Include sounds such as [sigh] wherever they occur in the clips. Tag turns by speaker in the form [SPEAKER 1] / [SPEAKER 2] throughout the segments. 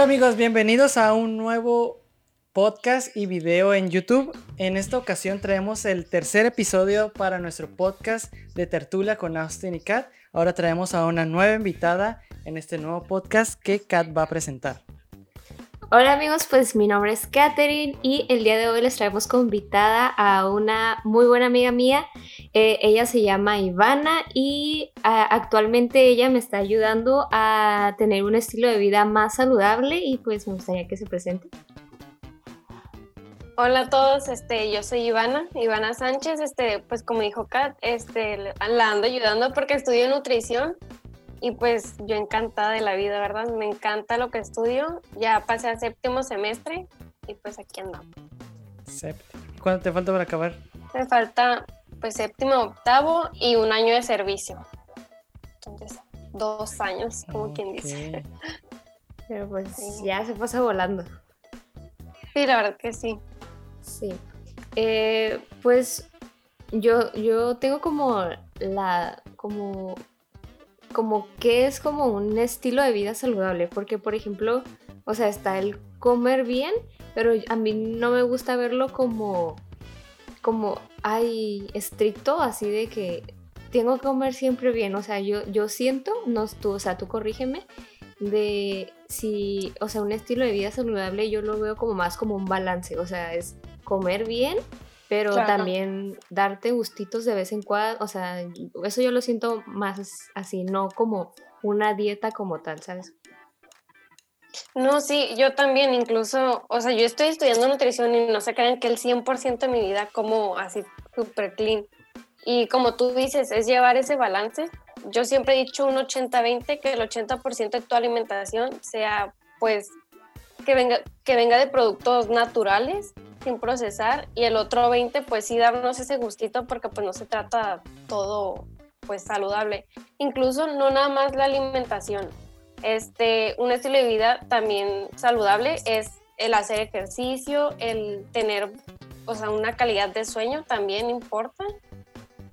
[SPEAKER 1] Hola amigos, bienvenidos a un nuevo podcast y video en YouTube. En esta ocasión traemos el tercer episodio para nuestro podcast de tertulia con Austin y Kat. Ahora traemos a una nueva invitada en este nuevo podcast que Kat va a presentar.
[SPEAKER 2] Hola amigos, pues mi nombre es Katherine y el día de hoy les traemos como invitada a una muy buena amiga mía. Eh, ella se llama Ivana y ah, actualmente ella me está ayudando a tener un estilo de vida más saludable y pues me gustaría que se presente.
[SPEAKER 3] Hola a todos, este, yo soy Ivana, Ivana Sánchez, este, pues como dijo Kat, este, la ando ayudando porque estudio nutrición y pues yo encantada de la vida, ¿verdad? Me encanta lo que estudio. Ya pasé al séptimo semestre y pues aquí andamos.
[SPEAKER 1] Séptimo. ¿Cuánto te falta para acabar?
[SPEAKER 3] Me falta pues séptimo, octavo y un año de servicio. Entonces, dos años, como quien dice.
[SPEAKER 2] Pero pues ya se pasa volando.
[SPEAKER 3] Sí, la verdad que sí.
[SPEAKER 2] Sí. Eh, pues yo, yo tengo como la, como como que es como un estilo de vida saludable, porque por ejemplo, o sea, está el comer bien, pero a mí no me gusta verlo como como hay estricto así de que tengo que comer siempre bien, o sea, yo yo siento, no tú, o sea, tú corrígeme de si, o sea, un estilo de vida saludable yo lo veo como más como un balance, o sea, es comer bien, pero también darte gustitos de vez en cuando, o sea, eso yo lo siento más así, no como una dieta como tal, ¿sabes?
[SPEAKER 3] No, sí, yo también, incluso, o sea, yo estoy estudiando nutrición y no se crean que el 100% de mi vida como así súper clean. Y como tú dices, es llevar ese balance. Yo siempre he dicho un 80-20, que el 80% de tu alimentación sea, pues, que venga, que venga de productos naturales sin procesar y el otro 20 pues sí darnos ese gustito porque pues no se trata todo pues saludable. Incluso no nada más la alimentación. Este, un estilo de vida también saludable es el hacer ejercicio, el tener o sea, una calidad de sueño también importa.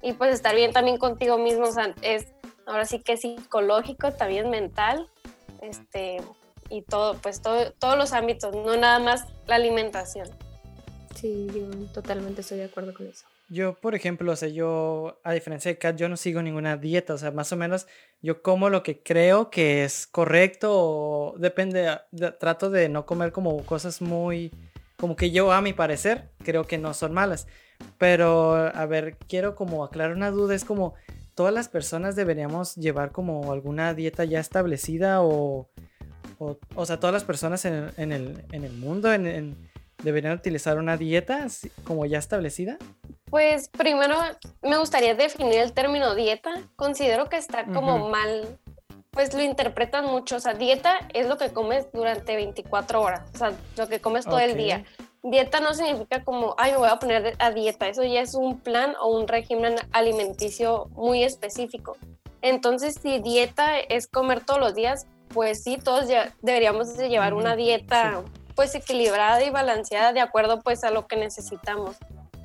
[SPEAKER 3] Y pues estar bien también contigo mismo, o sea, es ahora sí que psicológico, también mental. Este, y todo, pues todo, todos los ámbitos, no nada más la alimentación.
[SPEAKER 2] Sí, yo totalmente estoy de acuerdo con eso.
[SPEAKER 1] Yo, por ejemplo, o sea, yo, a diferencia de Kat, yo no sigo ninguna dieta, o sea, más o menos yo como lo que creo que es correcto o depende, trato de no comer como cosas muy, como que yo a mi parecer creo que no son malas. Pero, a ver, quiero como aclarar una duda, es como, ¿todas las personas deberíamos llevar como alguna dieta ya establecida o, o, o sea, todas las personas en en el, en el mundo, en, en deberían utilizar una dieta como ya establecida?
[SPEAKER 3] Pues primero me gustaría definir el término dieta. Considero que está como mal, pues lo interpretan mucho. O sea, dieta es lo que comes durante 24 horas, o sea, lo que comes todo el día. Dieta no significa como, ay, me voy a poner a dieta. Eso ya es un plan o un régimen alimenticio muy específico. Entonces, si dieta es comer todos los días, pues sí, todos ya deberíamos de llevar una dieta pues equilibrada y balanceada de acuerdo pues a lo que necesitamos,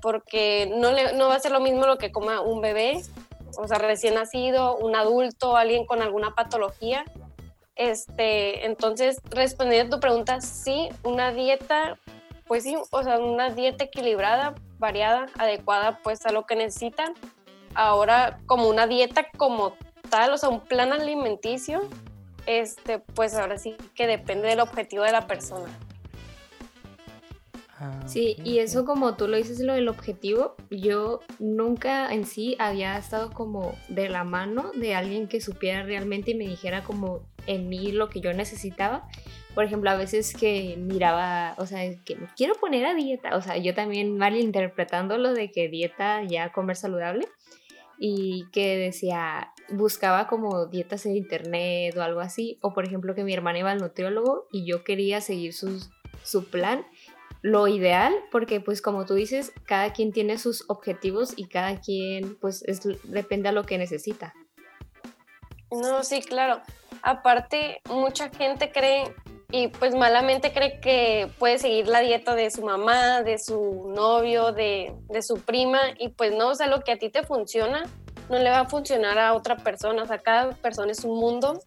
[SPEAKER 3] porque no, le, no va a ser lo mismo lo que coma un bebé, o sea, recién nacido, un adulto, alguien con alguna patología. Este, entonces, respondiendo a tu pregunta, sí, una dieta, pues sí, o sea, una dieta equilibrada, variada, adecuada pues a lo que necesitan. Ahora, como una dieta como tal, o sea, un plan alimenticio, este, pues ahora sí que depende del objetivo de la persona.
[SPEAKER 2] Ah, sí, y eso como tú lo dices, lo del objetivo, yo nunca en sí había estado como de la mano de alguien que supiera realmente y me dijera como en mí lo que yo necesitaba. Por ejemplo, a veces que miraba, o sea, que me quiero poner a dieta, o sea, yo también malinterpretando lo de que dieta ya comer saludable y que decía, buscaba como dietas en internet o algo así, o por ejemplo que mi hermana iba al nutriólogo y yo quería seguir su plan lo ideal, porque pues como tú dices, cada quien tiene sus objetivos y cada quien pues es, depende a lo que necesita.
[SPEAKER 3] No, sí, claro. Aparte, mucha gente cree y pues malamente cree que puede seguir la dieta de su mamá, de su novio, de, de su prima y pues no, o sea, lo que a ti te funciona no le va a funcionar a otra persona, o sea, cada persona es un mundo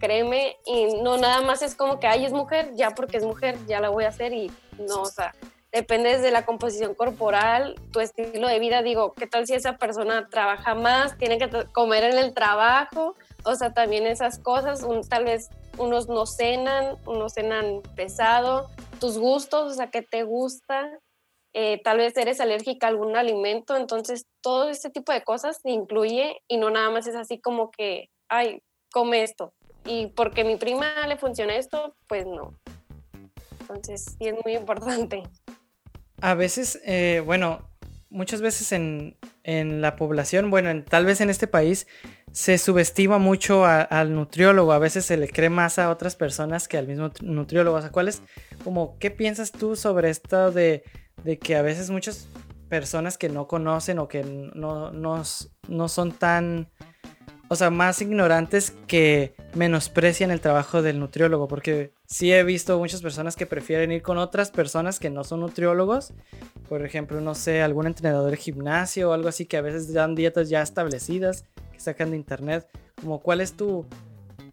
[SPEAKER 3] créeme, y no nada más es como que, ay, es mujer, ya porque es mujer, ya la voy a hacer y no, o sea, depende de la composición corporal, tu estilo de vida, digo, ¿qué tal si esa persona trabaja más, tiene que comer en el trabajo? O sea, también esas cosas, tal vez unos no cenan, unos cenan pesado, tus gustos, o sea, ¿qué te gusta? Eh, tal vez eres alérgica a algún alimento, entonces todo este tipo de cosas se incluye y no nada más es así como que, ay, come esto. Y porque mi prima le funciona esto, pues no. Entonces sí es muy importante.
[SPEAKER 1] A veces, eh, bueno, muchas veces en, en, la población, bueno, en, tal vez en este país, se subestima mucho al nutriólogo. A veces se le cree más a otras personas que al mismo nutriólogo. O sea, ¿cuál es, como, qué piensas tú sobre esto de, de que a veces muchas personas que no conocen o que no, no, no son tan o sea, más ignorantes que menosprecian el trabajo del nutriólogo, porque sí he visto muchas personas que prefieren ir con otras personas que no son nutriólogos, por ejemplo, no sé, algún entrenador de gimnasio o algo así que a veces dan dietas ya establecidas que sacan de internet, como cuál es tu,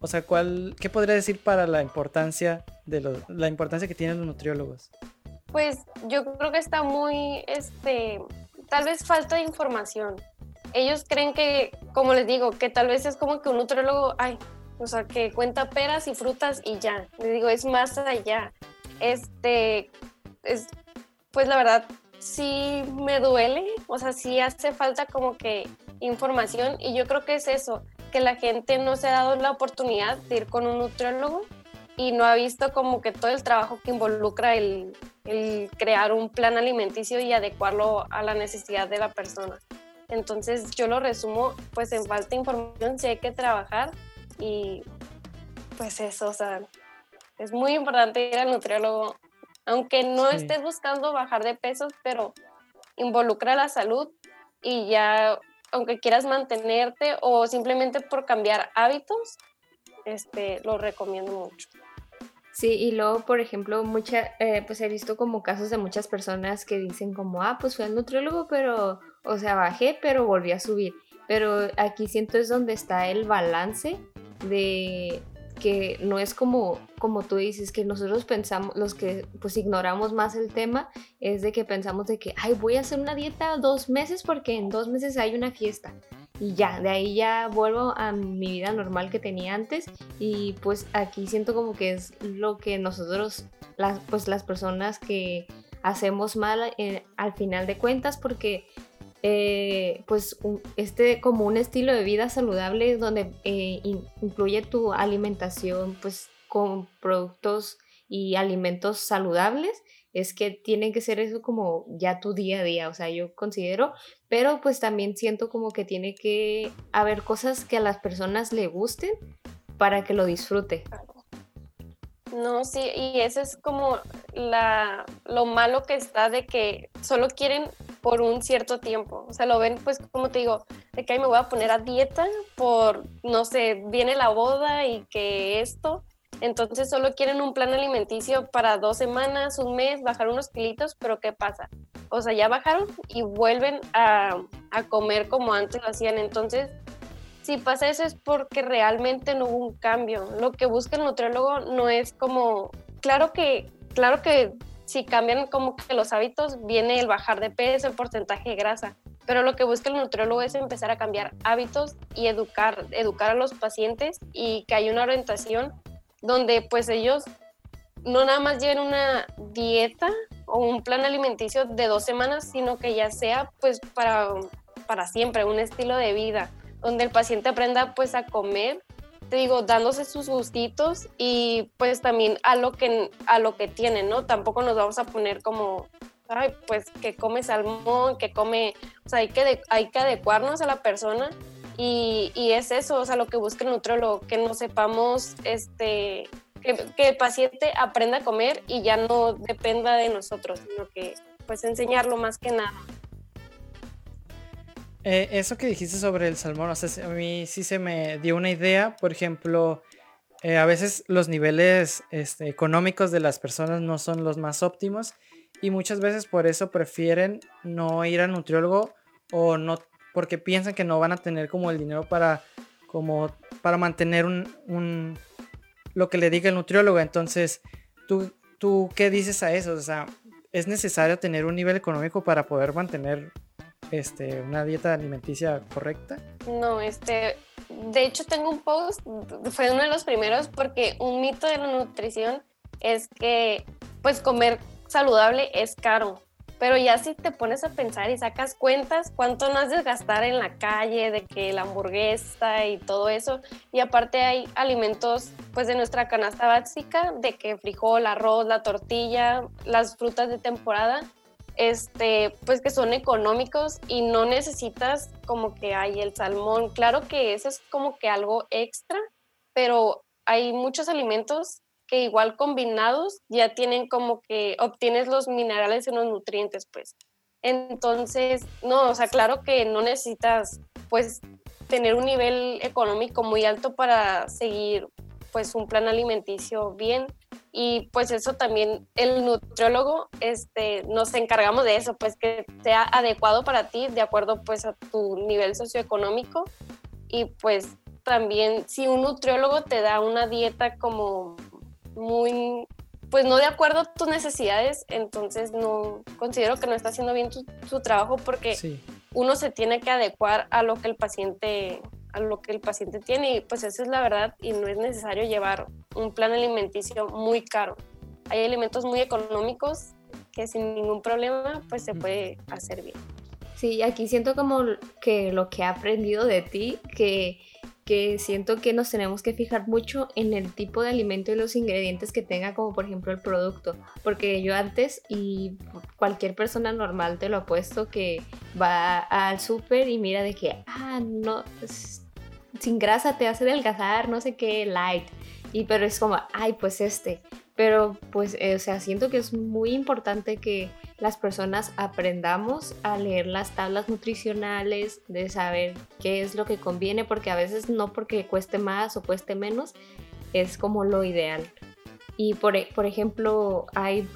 [SPEAKER 1] o sea, cuál, qué podría decir para la importancia de la importancia que tienen los nutriólogos.
[SPEAKER 3] Pues yo creo que está muy, este, tal vez falta de información ellos creen que, como les digo, que tal vez es como que un nutriólogo, ay, o sea, que cuenta peras y frutas y ya. Les digo, es más allá. Este, es, pues la verdad, sí me duele, o sea, sí hace falta como que información y yo creo que es eso, que la gente no se ha dado la oportunidad de ir con un nutriólogo y no ha visto como que todo el trabajo que involucra el, el crear un plan alimenticio y adecuarlo a la necesidad de la persona. Entonces yo lo resumo pues en falta de información, si hay que trabajar y pues eso, o sea, es muy importante ir al nutriólogo, aunque no estés buscando bajar de pesos, pero involucra la salud y ya, aunque quieras mantenerte o simplemente por cambiar hábitos, este, lo recomiendo mucho.
[SPEAKER 2] Sí, y luego, por ejemplo, mucha, eh, pues he visto como casos de muchas personas que dicen como, ah, pues fui al nutriólogo, pero, o sea, bajé, pero volví a subir. Pero aquí siento es donde está el balance de que no es como, como tú dices, que nosotros pensamos, los que pues ignoramos más el tema, es de que pensamos de que, ay, voy a hacer una dieta dos meses porque en dos meses hay una fiesta y ya, de ahí ya vuelvo a mi vida normal que tenía antes y pues aquí siento como que es lo que nosotros, las, pues las personas que hacemos mal eh, al final de cuentas porque eh, pues este como un estilo de vida saludable donde eh, incluye tu alimentación pues con productos y alimentos saludables es que tiene que ser eso como ya tu día a día, o sea, yo considero, pero pues también siento como que tiene que haber cosas que a las personas le gusten para que lo disfrute.
[SPEAKER 3] No, sí, y eso es como la, lo malo que está de que solo quieren por un cierto tiempo. O sea, lo ven, pues, como te digo, de que ahí me voy a poner a dieta por, no sé, viene la boda y que esto. Entonces solo quieren un plan alimenticio para dos semanas, un mes, bajar unos kilitos, pero ¿qué pasa? O sea, ya bajaron y vuelven a, comer como antes lo hacían. Entonces, si pasa eso es porque realmente no hubo un cambio. Lo que busca el nutriólogo no es como, claro que, claro que si cambian como que los hábitos, viene el bajar de peso, el porcentaje de grasa. Pero lo que busca el nutriólogo es empezar a cambiar hábitos y educar, educar a los pacientes y que haya una orientación donde pues ellos no nada más lleven una dieta o un plan alimenticio de dos semanas, sino que ya sea pues para, para siempre, un estilo de vida, donde el paciente aprenda pues a comer, te digo, dándose sus gustitos y pues también a lo que, a lo que tiene, ¿no? Tampoco nos vamos a poner como, ay, pues que come salmón, que come, o sea, hay que, hay que adecuarnos a la persona y, y, es eso, o sea, lo que busca el nutriólogo, que no sepamos, este, que, que, el paciente aprenda a comer y ya no dependa de nosotros, sino que pues enseñarlo más que nada.
[SPEAKER 1] Eh, eso que dijiste sobre el salmón, o sea, a mí sí se me dio una idea, por ejemplo, eh, a veces los niveles este, económicos de las personas no son los más óptimos y muchas veces por eso prefieren no ir al nutriólogo o no porque piensan que no van a tener como el dinero para, como, para mantener un, lo que le diga el nutriólogo. Entonces, ¿tú, ¿tú qué dices a eso? O sea, ¿es necesario tener un nivel económico para poder mantener este, una dieta alimenticia correcta?
[SPEAKER 3] No, este, de hecho tengo un post, fue uno de los primeros porque un mito de la nutrición es que pues comer saludable es caro. Pero ya si te pones a pensar y sacas cuentas, cuánto no has de gastar en la calle, de que la hamburguesa y todo eso. Y aparte hay alimentos pues de nuestra canasta básica, de que frijol, arroz, la tortilla, las frutas de temporada, este, pues que son económicos y no necesitas como que hay el salmón. Claro que eso es como que algo extra, pero hay muchos alimentos que igual combinados ya tienen como que obtienes los minerales y los nutrientes, pues. Entonces, no, o sea, claro que no necesitas, pues, tener un nivel económico muy alto para seguir, pues, un plan alimenticio bien. Y pues eso también el nutriólogo, este, nos encargamos de eso, pues que sea adecuado para ti, de acuerdo pues a tu nivel socioeconómico. Y pues también si un nutriólogo te da una dieta como muy, pues no de acuerdo a tus necesidades, entonces no considero que no está haciendo bien su trabajo porque uno se tiene que adecuar a lo que el paciente a lo que el paciente tiene y pues eso es la verdad y no es necesario llevar un plan alimenticio muy caro. Hay alimentos muy económicos que sin ningún problema pues se puede hacer bien.
[SPEAKER 2] Sí, aquí siento como que lo que he aprendido de ti, que que siento que nos tenemos que fijar mucho en el tipo de alimento y los ingredientes que tenga, como por ejemplo el producto. Porque yo antes, y cualquier persona normal te lo puesto que va al súper y mira de que, ah, no, sin grasa te hace adelgazar, no sé qué, light. Y pero es como, ay, pues este. Pero pues, eh, o sea, siento que es muy importante que las personas aprendamos a leer las tablas nutricionales, de saber qué es lo que conviene, porque a veces no porque cueste más o cueste menos, es como lo ideal. Y por, e, por ejemplo, hay,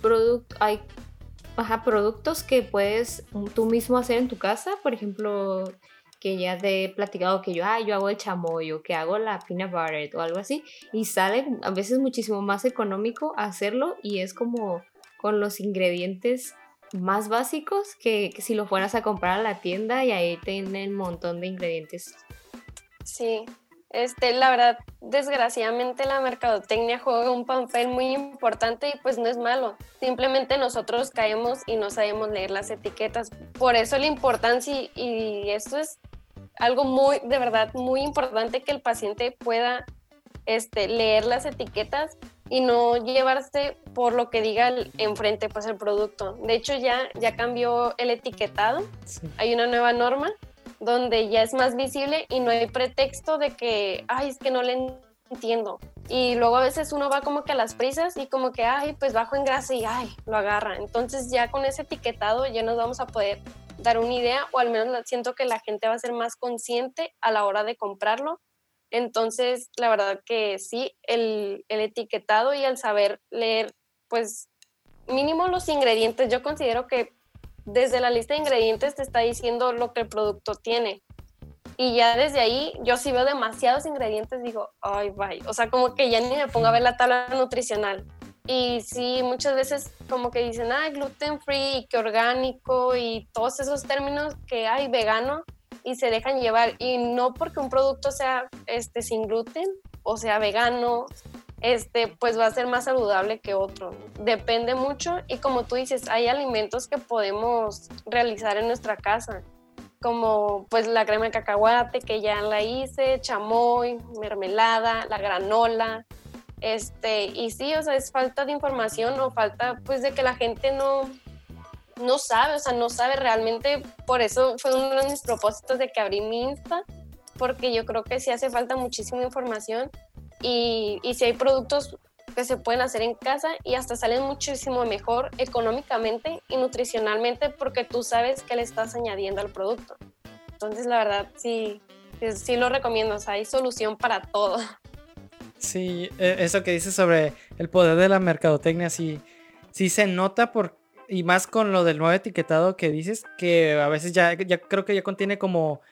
[SPEAKER 2] hay productos que puedes tú mismo hacer en tu casa, por ejemplo, que ya te he platicado que yo, ah, yo hago el chamoy o que hago la peanut butter o algo así, y sale a veces muchísimo más económico hacerlo y es como con los ingredientes más básicos que, si lo fueras a comprar a la tienda y ahí tienen un montón de ingredientes.
[SPEAKER 3] Sí, este, la verdad, desgraciadamente la mercadotecnia juega un papel muy importante y pues no es malo. Simplemente nosotros caemos y no sabemos leer las etiquetas. Por eso la importancia y, y esto es algo muy, de verdad, muy importante que el paciente pueda este, leer las etiquetas y no llevarse por lo que diga el, enfrente pues el producto. De hecho ya, ya cambió el etiquetado, hay una nueva norma donde ya es más visible y no hay pretexto de que, ay, es que no le entiendo. Y luego a veces uno va como que a las prisas y como que, ay, pues bajo en grasa y, ay, lo agarra. Entonces ya con ese etiquetado ya nos vamos a poder dar una idea o al menos siento que la gente va a ser más consciente a la hora de comprarlo. Entonces, la verdad que sí, el, el etiquetado y el saber leer, pues mínimo los ingredientes, yo considero que desde la lista de ingredientes te está diciendo lo que el producto tiene. Y ya desde ahí, yo si veo demasiados ingredientes, digo, ay, bye. O sea, como que ya ni me pongo a ver la tabla nutricional. Y sí, muchas veces como que dicen, ah, gluten free, que orgánico y todos esos términos que hay vegano y se dejan llevar. Y no porque un producto sea este, sin gluten o sea vegano, este, pues va a ser más saludable que otro. Depende mucho y como tú dices, hay alimentos que podemos realizar en nuestra casa, como pues la crema de cacahuate que ya la hice, chamoy, mermelada, la granola, este, y sí, o sea, es falta de información o falta pues de que la gente no, no sabe, o sea, no sabe realmente, por eso fue uno de mis propósitos de que abrí mi Insta, porque yo creo que sí hace falta muchísima información y, y si hay productos que se pueden hacer en casa y hasta salen muchísimo mejor económicamente y nutricionalmente porque tú sabes que le estás añadiendo al producto. Entonces, la verdad, sí, sí lo recomiendo, o sea, hay solución para todo.
[SPEAKER 1] Sí, e, eso que dices sobre el poder de la mercadotecnia, sí, sí se nota por, y más con lo del nuevo etiquetado que dices, que a veces ya, creo que ya contiene como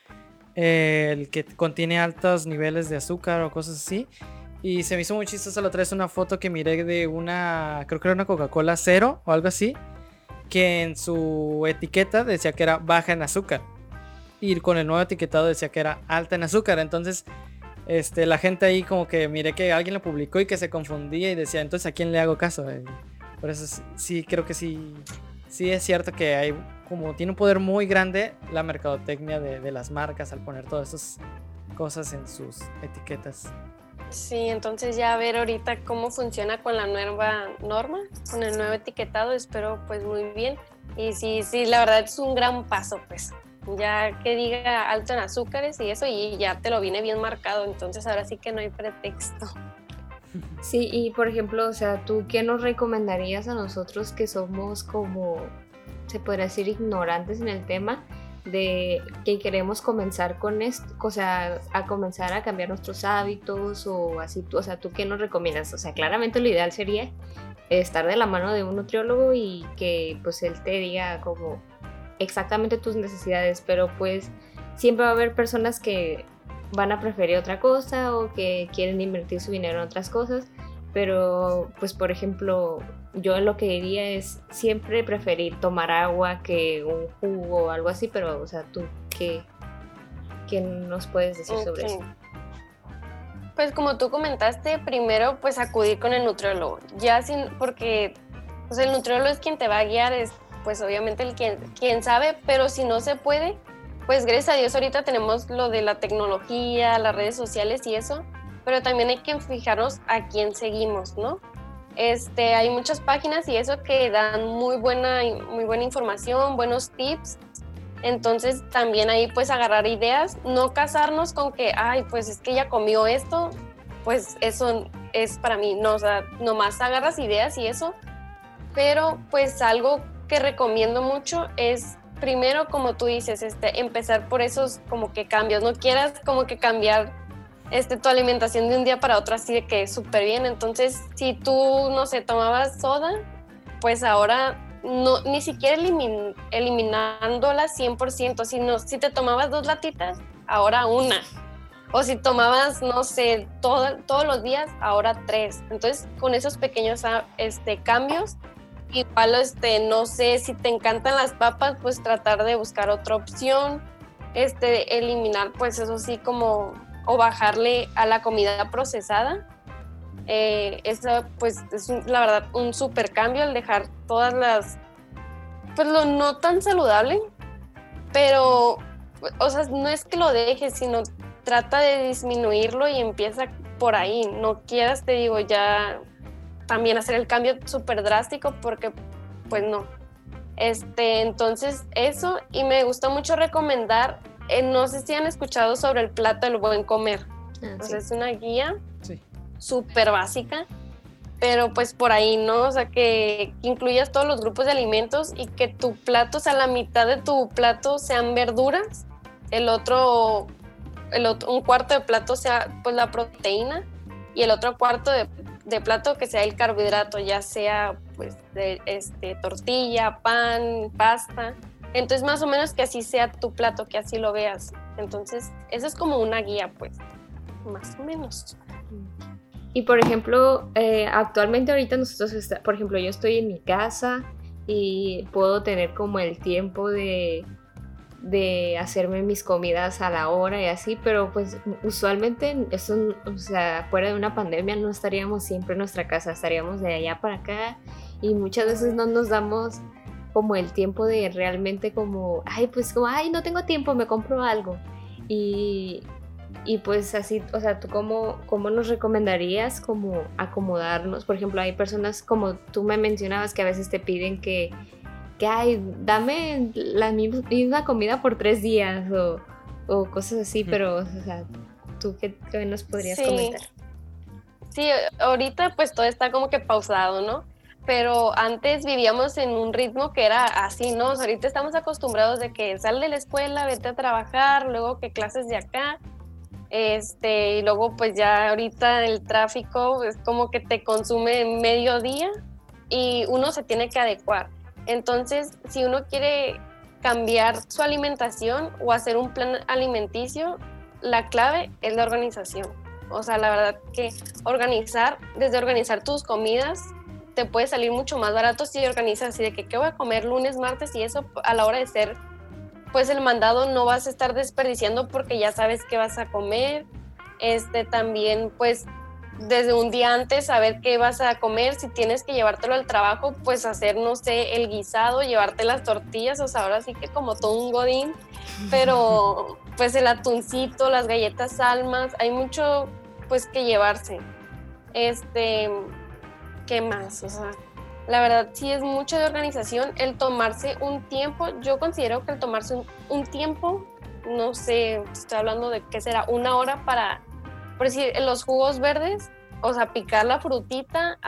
[SPEAKER 1] eh, el que contiene altos niveles de azúcar o cosas así. Y se me hizo muy chistoso la otra vez una foto que miré de una, creo que era una Coca-Cola cero o algo así, que en su etiqueta decía que era baja en azúcar. Y con el nuevo etiquetado decía que era alta en azúcar. Entonces, este, la gente ahí como que miré que alguien lo publicó y que se confundía y decía, entonces ¿a quién le hago caso? Por eso sí, creo que sí, sí es cierto que hay como tiene un poder muy grande la mercadotecnia de, de las marcas al poner todas esas cosas en sus etiquetas.
[SPEAKER 3] Sí, entonces ya a ver ahorita cómo funciona con la nueva norma, con el nuevo etiquetado, espero pues muy bien. Y sí, sí, la verdad es un gran paso, pues. Ya que diga alto en azúcares y eso, y ya te lo viene bien marcado, entonces ahora sí que no hay pretexto.
[SPEAKER 2] Sí, y por ejemplo, o sea, ¿tú qué nos recomendarías a nosotros que somos como, se podría decir, ignorantes en el tema? de que queremos comenzar con esto, o sea, a comenzar a cambiar nuestros hábitos o así, o sea, ¿tú qué nos recomiendas? O sea, claramente lo ideal sería estar de la mano de un nutriólogo y que pues él te diga como exactamente tus necesidades, pero pues siempre va a haber personas que van a preferir otra cosa o que quieren invertir su dinero en otras cosas, pero pues por ejemplo yo lo que diría es siempre preferir tomar agua que un jugo o algo así, pero, o sea, tú, ¿qué, qué nos puedes decir sobre eso?
[SPEAKER 3] Pues como tú comentaste, primero pues acudir con el nutriólogo, ya sin, porque pues, el nutriólogo es quien te va a guiar, es pues obviamente el quien, quien sabe, pero si no se puede, pues gracias a Dios ahorita tenemos lo de la tecnología, las redes sociales y eso, pero también hay que fijarnos a quién seguimos, ¿no? Este, hay muchas páginas y eso que dan muy buena, muy buena información, buenos tips. Entonces también ahí pues agarrar ideas, no casarnos con que, ay, pues es que ella comió esto, pues eso es para mí, no, o sea, nomás agarras ideas y eso. Pero pues algo que recomiendo mucho es primero, como tú dices, este, empezar por esos como que cambios, no quieras como que cambiar este, tu alimentación de un día para otro así de que súper bien. Entonces, si tú, no sé, tomabas soda, pues ahora no, ni siquiera elimin, eliminándola 100%, sino si te tomabas dos latitas, ahora una. O si tomabas, no sé, todo, todos los días, ahora tres. Entonces, con esos pequeños ah, este, cambios, igual, este, no sé, si te encantan las papas, pues tratar de buscar otra opción, este, eliminar, pues eso sí, como o bajarle a la comida procesada. Eh, eso pues es la verdad un super cambio al dejar todas las, pues lo no tan saludable, pero, o sea, no es que lo dejes, sino trata de disminuirlo y empieza por ahí. No quieras, te digo, ya también hacer el cambio súper drástico porque, pues no. Este, entonces, eso, y me gusta mucho recomendar eh, no sé si han escuchado sobre el plato del buen comer. Ah, es una guía súper básica, pero pues por ahí, ¿no? O sea, que, incluyas todos los grupos de alimentos y que tu plato, o sea, la mitad de tu plato sean verduras, el otro, el otro un cuarto de plato sea pues la proteína y el otro cuarto de, de plato que sea el carbohidrato, ya sea pues de, este, tortilla, pan, pasta. Entonces, más o menos que así sea tu plato, que así lo veas. Entonces, eso es como una guía, pues, más o menos.
[SPEAKER 2] Y por ejemplo, eh, actualmente ahorita nosotros, por ejemplo, yo estoy en mi casa y puedo tener como el tiempo de, de hacerme mis comidas a la hora y así, pero pues usualmente eso, o sea, fuera de una pandemia no estaríamos siempre en nuestra casa, estaríamos de allá para acá y muchas veces no nos damos como el tiempo de realmente como, ay, pues como, ay, no tengo tiempo, me compro algo. Y, y pues así, o sea, ¿tú cómo, cómo nos recomendarías como acomodarnos? Por ejemplo, hay personas como tú me mencionabas que a veces te piden que, que ay, dame la misma comida por tres días o, o cosas así, pero, o sea, ¿tú qué, nos podrías comentar?
[SPEAKER 3] Sí, ahorita pues todo está como que pausado, ¿no? pero antes vivíamos en un ritmo que era así, ¿no? ahorita estamos acostumbrados de que sal de la escuela, vete a trabajar, luego que clases de acá, este, y luego pues ya ahorita el tráfico es como que te consume medio día y uno se tiene que adecuar. Entonces, si uno quiere cambiar su alimentación o hacer un plan alimenticio, la clave es la organización. O sea, la verdad que organizar, desde organizar tus comidas, te puede salir mucho más barato si organizas así de que qué voy a comer lunes, martes y eso a la hora de ser, pues el mandado no vas a estar desperdiciando porque ya sabes qué vas a comer. Este también, pues desde un día antes saber qué vas a comer, si tienes que llevártelo al trabajo, pues hacer, no sé, el guisado, llevarte las tortillas, o sea, ahora sí que como todo un godín, pero [laughs] pues el atuncito, las galletas almas, hay mucho pues que llevarse. Este, ¿qué más? O sea, la verdad sí es mucho de organización el tomarse un tiempo, yo considero que el tomarse un, un tiempo, no sé, estoy hablando de qué será, una hora para por decir, los jugos verdes, o sea, picar la frutita,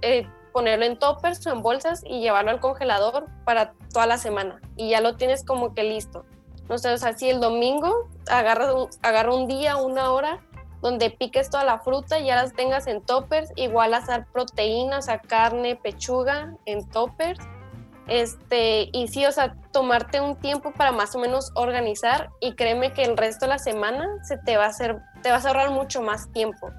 [SPEAKER 3] eh, ponerlo en toppers o en bolsas y llevarlo al congelador para toda la semana. Y ya lo tienes como que listo. No sé, o sea, si el domingo agarra un, un día, una hora, donde piques toda la fruta y ya las tengas en toppers, igual hacer proteínas, o sea, carne, pechuga en toppers. Este, y sí, o sea, tomarte un tiempo para más o menos organizar y créeme que el resto de la semana se te va a hacer te vas a ahorrar mucho más tiempo.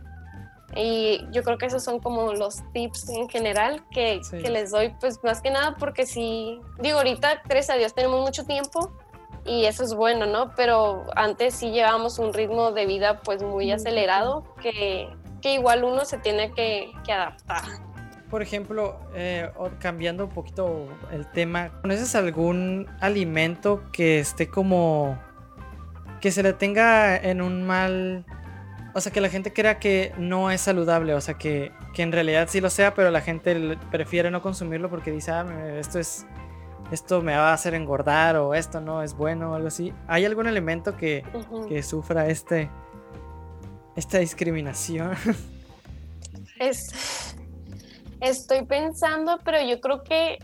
[SPEAKER 3] Y yo creo que esos son como los tips en general que, que, les doy, pues más que nada porque si, digo, ahorita, gracias a Dios, tenemos mucho tiempo y eso es bueno, ¿no? Pero antes sí llevábamos un ritmo de vida pues muy acelerado que, que igual uno se tiene que, que adaptar.
[SPEAKER 1] Por ejemplo, eh, cambiando un poquito el tema, ¿conoces algún alimento que esté como que se le tenga en un mal... O sea, que la gente crea que no es saludable, o sea, que, que en realidad sí lo sea, pero la gente prefiere no consumirlo porque dice, ah, esto es... Esto me va a hacer engordar o esto no es bueno o algo así. ¿Hay algún elemento que, que sufra este, esta discriminación? [laughs]
[SPEAKER 3] Es, estoy pensando, pero yo creo que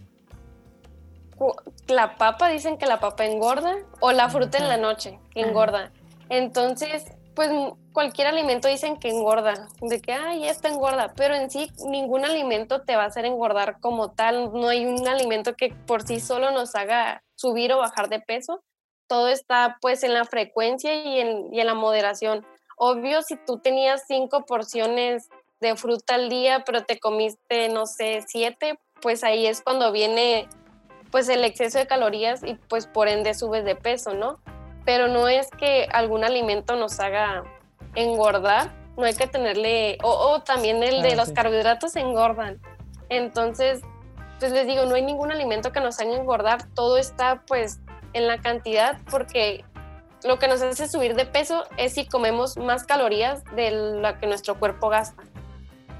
[SPEAKER 3] la papa, dicen que la papa engorda, o la fruta en la noche, que engorda. Entonces, pues cualquier alimento dicen que engorda, de que, ay, esta engorda, pero en sí ningún alimento te va a hacer engordar como tal, no hay un alimento que por sí solo nos haga subir o bajar de peso, todo está pues en la frecuencia y en, y en la moderación. Obvio, si tú tenías cinco porciones de fruta al día, pero te comiste, no sé, siete, pues ahí es cuando viene pues el exceso de calorías y pues por ende subes de peso, ¿no? Pero no es que algún alimento nos haga engordar, no hay que tenerle, o, también el de ah, los carbohidratos engordan. Entonces, pues les digo, no hay ningún alimento que nos haga engordar, todo está pues en la cantidad porque lo que nos hace subir de peso es si comemos más calorías de lo que nuestro cuerpo gasta.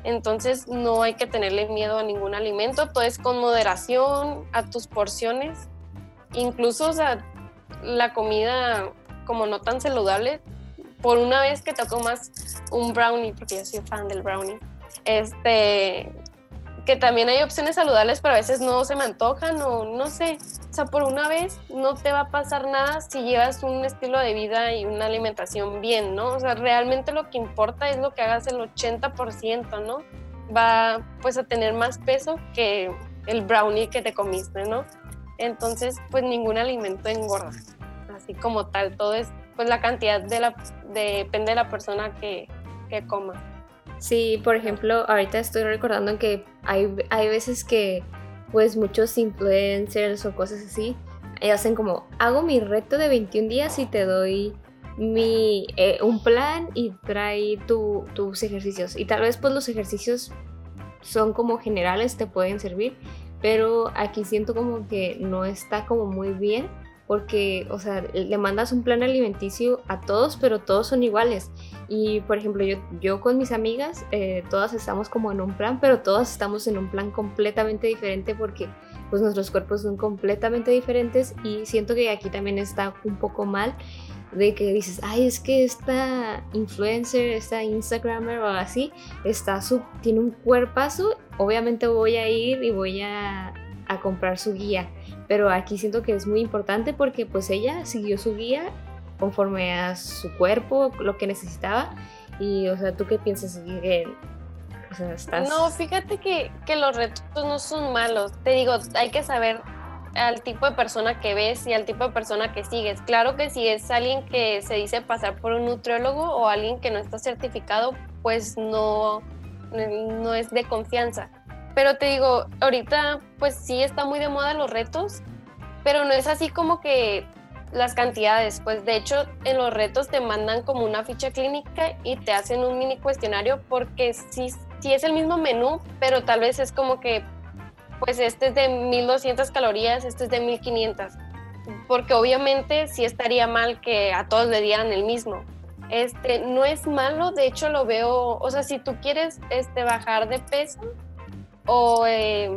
[SPEAKER 3] Entonces no hay que tenerle miedo a ningún alimento, todo es con moderación, a tus porciones. Incluso la comida como no tan saludable, por una vez que te comas un brownie, porque yo soy fan del brownie, este, que también hay opciones saludables, pero a veces no se me antojan o no sé. O sea, por una vez no te va a pasar nada si llevas un estilo de vida y una alimentación bien, ¿no? O sea, realmente lo que importa es lo que hagas el 80%, ¿no? Va pues a tener más peso que el brownie que te comiste, ¿no? Entonces, pues ningún alimento engorda. Así como tal, todo es, pues la cantidad de la, depende de la persona que, que coma.
[SPEAKER 2] Sí, por ejemplo, ahorita estoy recordando que hay, hay veces que pues muchos influencers o cosas así eh, hacen como, hago mi reto de 21 días y te doy mi, eh, un plan y trae tu, tus ejercicios. Y tal vez pues los ejercicios son como generales, te pueden servir, pero aquí siento como que no está como muy bien porque, o sea, le mandas un plan alimenticio a todos, pero todos son iguales. Y, por ejemplo, yo, yo con mis amigas, eh, todas estamos como en un plan, pero todas estamos en un plan completamente diferente porque, pues, nuestros cuerpos son completamente diferentes y siento que aquí también está un poco mal de que dices, ay, es que esta influencer, esta Instagramer o así, está su, tiene un cuerpazo, obviamente voy a ir y voy a, a comprar su guía pero aquí siento que es muy importante porque pues ella siguió su guía conforme a su cuerpo, lo que necesitaba. Y, o sea, ¿tú qué piensas?
[SPEAKER 3] No, fíjate que, que, los retos no son malos. Te digo, hay que saber al tipo de persona que ves y al tipo de persona que sigues. Claro que si es alguien que se dice pasar por un nutriólogo o alguien que no está certificado, pues no, no es de confianza. Pero te digo, ahorita pues sí está muy de moda los retos, pero no es así como que las cantidades. Pues de hecho en los retos te mandan como una ficha clínica y te hacen un mini cuestionario porque sí, sí es el mismo menú, pero tal vez es como que pues este es de 1200 calorías, este es de 1500. Porque obviamente sí estaría mal que a todos le dieran el mismo. Este, no es malo, de hecho lo veo, o sea, si tú quieres este, bajar de peso o, eh,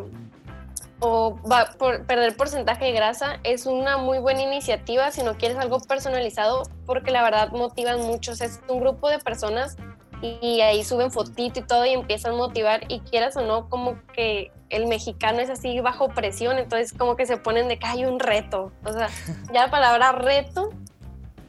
[SPEAKER 3] o por, perder porcentaje de grasa, es una muy buena iniciativa si no quieres algo personalizado, porque la verdad motivan mucho. es un grupo de personas y ahí suben fotito y todo y empiezan a motivar y quieras o no, como que el mexicano es así bajo presión, entonces como que se ponen de que hay un reto. O sea, [laughs] ya la palabra reto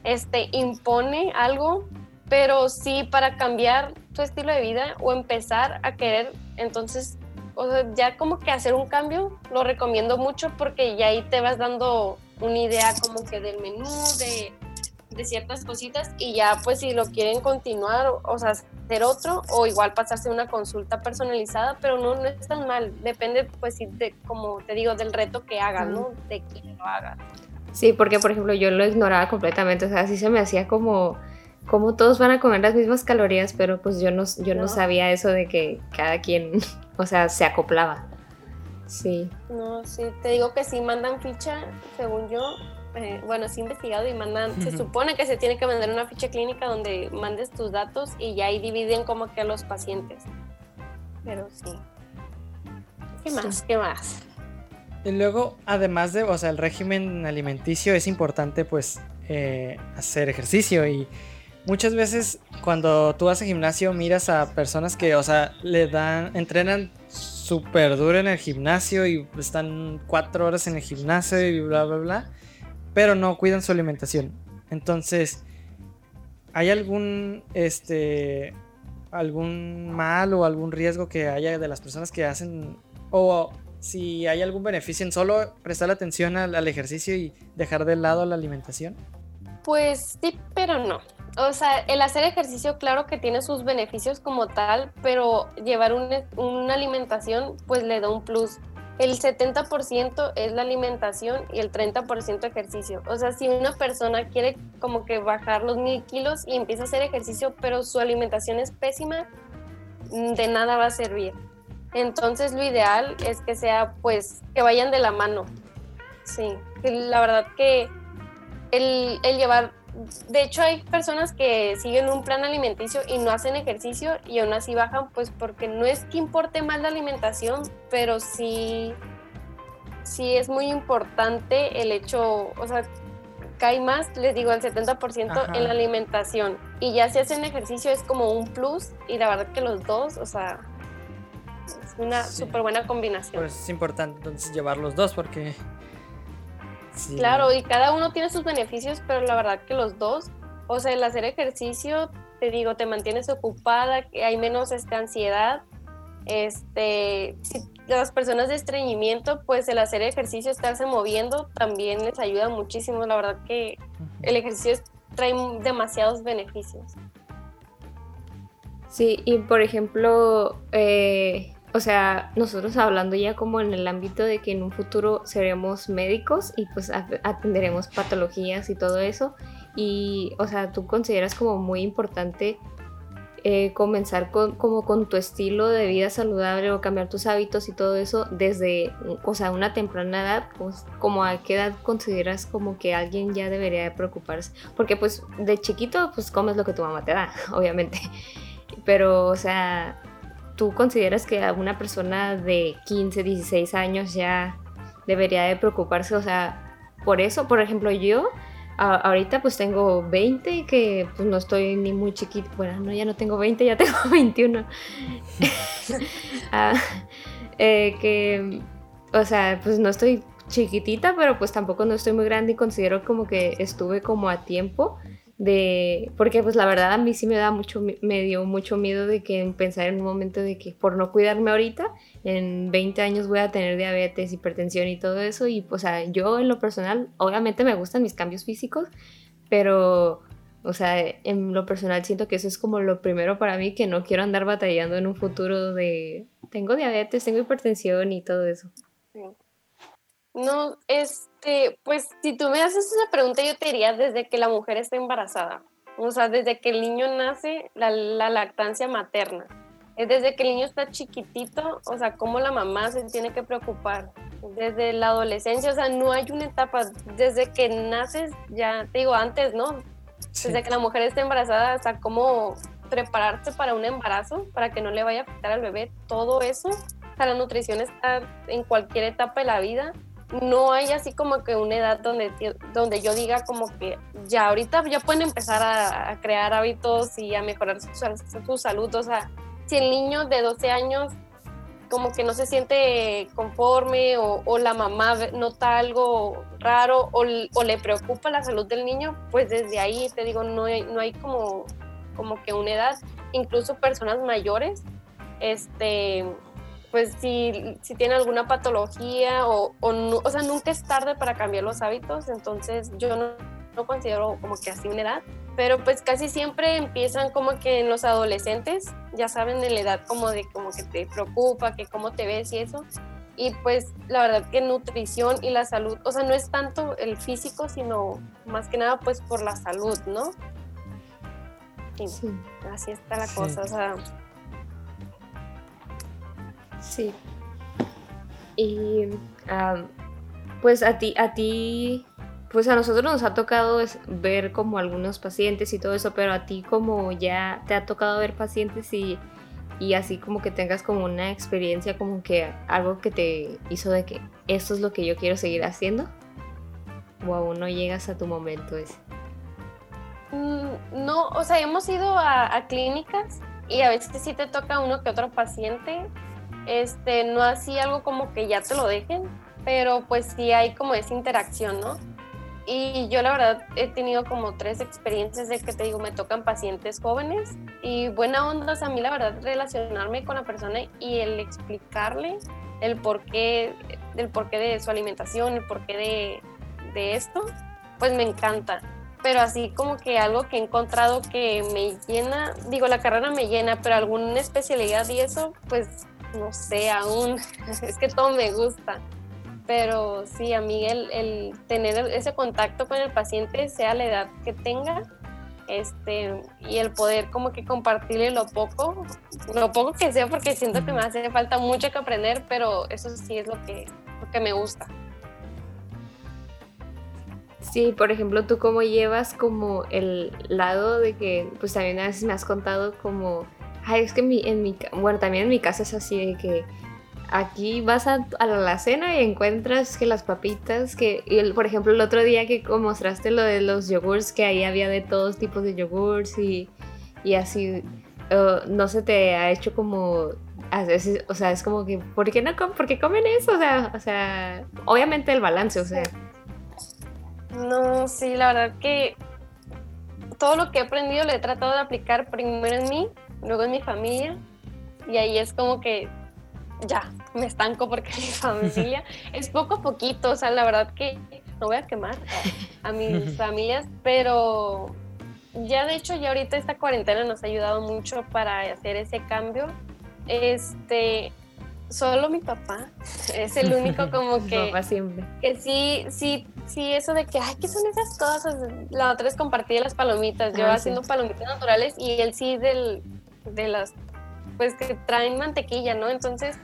[SPEAKER 3] este, impone algo, pero sí para cambiar tu estilo de vida o empezar a querer, entonces, o sea, ya como que hacer un cambio, lo recomiendo mucho porque ya ahí te vas dando una idea como que del menú, de de ciertas cositas y ya pues si lo quieren continuar, o, sea, hacer otro o igual pasarse una consulta personalizada, pero no, no es tan mal, depende pues de, como te digo, del reto que hagan, ¿no? De quién lo haga.
[SPEAKER 2] Sí, porque por ejemplo yo lo ignoraba completamente, o sea, así se me hacía como como todos van a comer las mismas calorías, pero pues yo no, yo no, sabía eso de que cada quien, o sea, se acoplaba. Sí.
[SPEAKER 3] No, sí, te digo que sí mandan ficha, según yo, eh, bueno, sí investigado y mandan, se supone que se tiene que mandar una ficha clínica donde mandes tus datos y ya ahí dividen como que a los pacientes. Pero sí. ¿Qué más? ¿Qué más?
[SPEAKER 1] Y luego, además de, o sea, el régimen alimenticio es importante pues eh, hacer ejercicio y muchas veces cuando tú vas al gimnasio miras a personas que, o sea, le dan, entrenan súper duro en el gimnasio y están cuatro horas en el gimnasio y bla, bla, bla pero no cuidan su alimentación. Entonces, ¿hay algún este algún mal o algún riesgo que haya de las personas que hacen o si hay algún beneficio en solo prestar atención al, ejercicio y dejar de lado la alimentación?
[SPEAKER 3] Pues sí, pero no. O sea, el hacer ejercicio, claro que tiene sus beneficios como tal, pero llevar una alimentación, pues le da un plus el 70% es la alimentación y el 30% ejercicio. O sea, si una persona quiere como que bajar los mil kilos y empieza a hacer ejercicio, pero su alimentación es pésima, de nada va a servir. Entonces lo ideal es que sea pues que vayan de la mano. Sí, la verdad que el llevar de hecho hay personas que siguen un plan alimenticio y no hacen ejercicio y aún así bajan, pues porque no es que importe más la alimentación, pero sí, sí es muy importante el hecho, o sea, cae más, les digo, el 70% en la alimentación. Y ya si hacen ejercicio es como un plus y la verdad que los dos, o sea, es una súper buena combinación.
[SPEAKER 1] Pues es importante entonces llevar los dos porque
[SPEAKER 3] Claro, y cada uno tiene sus beneficios, pero la verdad que los dos, o sea, el hacer ejercicio, te digo, te mantienes ocupada, hay menos este, ansiedad. Este, si las personas de estreñimiento, pues el hacer ejercicio, estarse moviendo, también les ayuda muchísimo. La verdad que el ejercicio trae demasiados beneficios.
[SPEAKER 2] Sí, y por ejemplo, eh, o sea, nosotros hablando ya como en el ámbito de que en un futuro seremos médicos y pues atenderemos patologías y todo eso. Y, o sea, tú consideras como muy importante eh, comenzar con, como con tu estilo de vida saludable o cambiar tus hábitos y todo eso desde, o sea, una temprana edad, pues, como a qué edad consideras como que alguien ya debería de preocuparse. Porque pues de chiquito pues comes lo que tu mamá te da, [laughs] obviamente. Pero, o sea, ¿tú consideras que una persona de 15, 16 años ya debería de preocuparse? O sea, por eso, por ejemplo, yo ahorita pues tengo 20 que pues no estoy ni muy chiquita. Bueno, no, ya no tengo 20, ya [laughs] tengo 21. [laughs] Ah, eh, que, o sea, pues no estoy chiquitita, pero pues tampoco no estoy muy grande y considero como que estuve como a tiempo de porque pues la verdad a mí sí me da mucho me dio mucho miedo de que pensar en un momento de que por no cuidarme ahorita en 20 años voy a tener diabetes, hipertensión y todo eso y pues o sea, yo en lo personal obviamente me gustan mis cambios físicos, pero o sea, en lo personal siento que eso es como lo primero para mí que no quiero andar batallando en un futuro de tengo diabetes, tengo hipertensión y todo eso.
[SPEAKER 3] No, este, pues si tú me haces esa pregunta, yo te diría desde que la mujer está embarazada. O sea, desde que el niño nace, la, lactancia materna. Es desde que el niño está chiquitito, o sea, cómo la mamá se tiene que preocupar. Desde la adolescencia, o sea, no hay una etapa. Desde que naces, ya te digo antes, ¿no? Desde que la mujer está embarazada, sea, cómo prepararse para un embarazo, para que no le vaya a afectar al bebé, todo eso. O sea, la nutrición está en cualquier etapa de la vida no hay así como que una edad donde, donde yo diga como que ya ahorita ya pueden empezar a, crear hábitos y a mejorar su, salud. O sea, si el niño de 12 años como que no se siente conforme o, la mamá nota algo raro o, le preocupa la salud del niño, pues desde ahí te digo, no hay, no hay como, como que una edad, incluso personas mayores, este, pues si, si tiene alguna patología o, o, o sea, nunca es tarde para cambiar los hábitos, entonces yo no, no considero como que así una edad, pero pues casi siempre empiezan como que en los adolescentes, ya saben de la edad como de como que te preocupa, que cómo te ves y eso, y pues la verdad que nutrición y la salud, o sea, no es tanto el físico, sino más que nada pues por la salud, ¿no? Sí, así está la cosa, o sea
[SPEAKER 2] Sí. Y pues a ti, a ti, pues a nosotros nos ha tocado ver como algunos pacientes y todo eso, pero a ti como ya te ha tocado ver pacientes y, y así como que tengas como una experiencia, como que algo que te hizo de que esto es lo que yo quiero seguir haciendo, o aún no llegas a tu momento ese.
[SPEAKER 3] Mm, no, o sea, hemos ido a, a clínicas y a veces sí te toca uno que otro paciente, este, no así algo como que ya te lo dejen, pero pues sí hay como esa interacción, ¿no? Y yo la verdad he tenido como tres experiencias de que te digo, me tocan pacientes jóvenes y buena onda, a mí la verdad relacionarme con la persona y el explicarle el porqué, del porqué de su alimentación, el porqué de, de esto, pues me encanta. Pero así como que algo que he encontrado que me llena, digo, la carrera me llena, pero alguna especialidad y eso, pues no sé aún, [laughs] es que todo me gusta. Pero sí, a mí el, tener ese contacto con el paciente, sea la edad que tenga, este, y el poder como que compartirle lo poco, lo poco que sea, porque siento que me hace falta mucho que aprender, pero eso sí es lo que, lo que me gusta.
[SPEAKER 2] Sí, por ejemplo, tú cómo llevas como el lado de que, pues también a veces me has contado como Ay, es que mi, en mi, bueno, también en mi casa es así de que aquí vas a, a la cena y encuentras que las papitas, que, por ejemplo, el otro día que mostraste lo de los yogurts, que ahí había de todos tipos de yogurts y, y así, no se te ha hecho como, a veces, o sea, es como que, ¿por qué no por qué comen eso? O sea, o sea, obviamente el balance, o sea.
[SPEAKER 3] No, sí, la verdad que todo lo que he aprendido lo he tratado de aplicar primero en mí luego en mi familia, y ahí es como que ya, me estanco porque [laughs] mi familia [laughs] es poco a poquito, o sea, la verdad que no voy a quemar a, mis [laughs] familias, pero ya de hecho ya ahorita esta cuarentena nos ha ayudado mucho para hacer ese cambio. Este, solo mi papá es el único como que
[SPEAKER 2] papá siempre.
[SPEAKER 3] que sí sí sí eso de que ay qué son esas cosas la otra es compartir las palomitas yo ah, haciendo palomitas naturales y él sí del de las, pues que traen mantequilla, ¿no? Entonces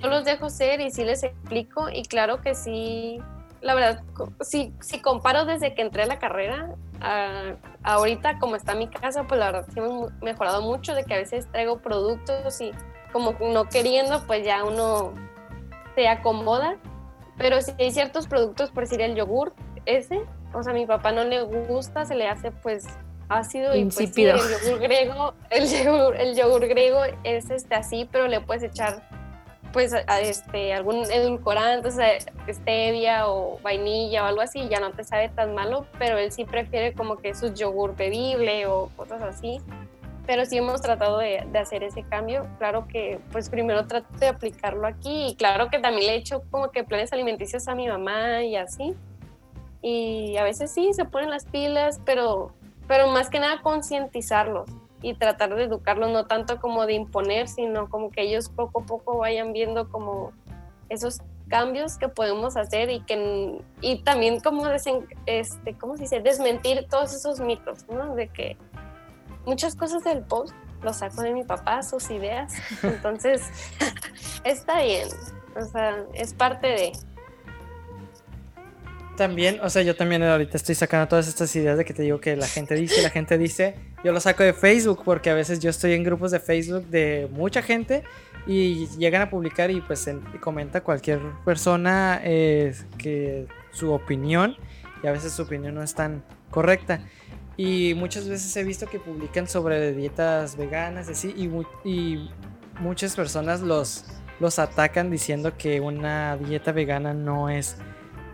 [SPEAKER 3] yo los dejo ser y sí les explico y claro que sí, la verdad, si, si comparo desde que entré a la carrera a, ahorita como está mi casa, pues la verdad sí hemos mejorado mucho de que a veces traigo productos y como no queriendo, pues ya uno se acomoda, pero si hay ciertos productos, por decir el yogur, ese, o sea, a mi papá no le gusta, se le hace pues ácido y pues, el yogur griego, el yogur, el yogur griego es este así, pero le puedes echar pues este, algún edulcorante, o sea, stevia o vainilla o algo así, ya no te sabe tan malo, pero él sí prefiere como que su yogur bebible o cosas así. Pero sí hemos tratado de, de hacer ese cambio. Claro que, pues primero trato de aplicarlo aquí y claro que también le he hecho como que planes alimenticios a mi mamá y así. Y a veces sí, se ponen las pilas, pero, pero más que nada concientizarlos y tratar de educarlos, no tanto como de imponer, sino como que ellos poco a poco vayan viendo como esos cambios que podemos hacer y que y también como desen, este cómo se dice desmentir todos esos mitos no de que muchas cosas del post lo saco de mi papá sus ideas. [laughs] Entonces [laughs] está bien o sea es parte de
[SPEAKER 1] también, o sea, yo también ahorita estoy sacando todas estas ideas de que te digo que la gente dice, la gente dice, yo lo saco de Facebook porque a veces yo estoy en grupos de Facebook de mucha gente y llegan a publicar y pues comenta cualquier persona eh, que su opinión y a veces su opinión no es tan correcta. Y muchas veces he visto que publican sobre dietas veganas así, y, y muchas personas los, los atacan diciendo que una dieta vegana no es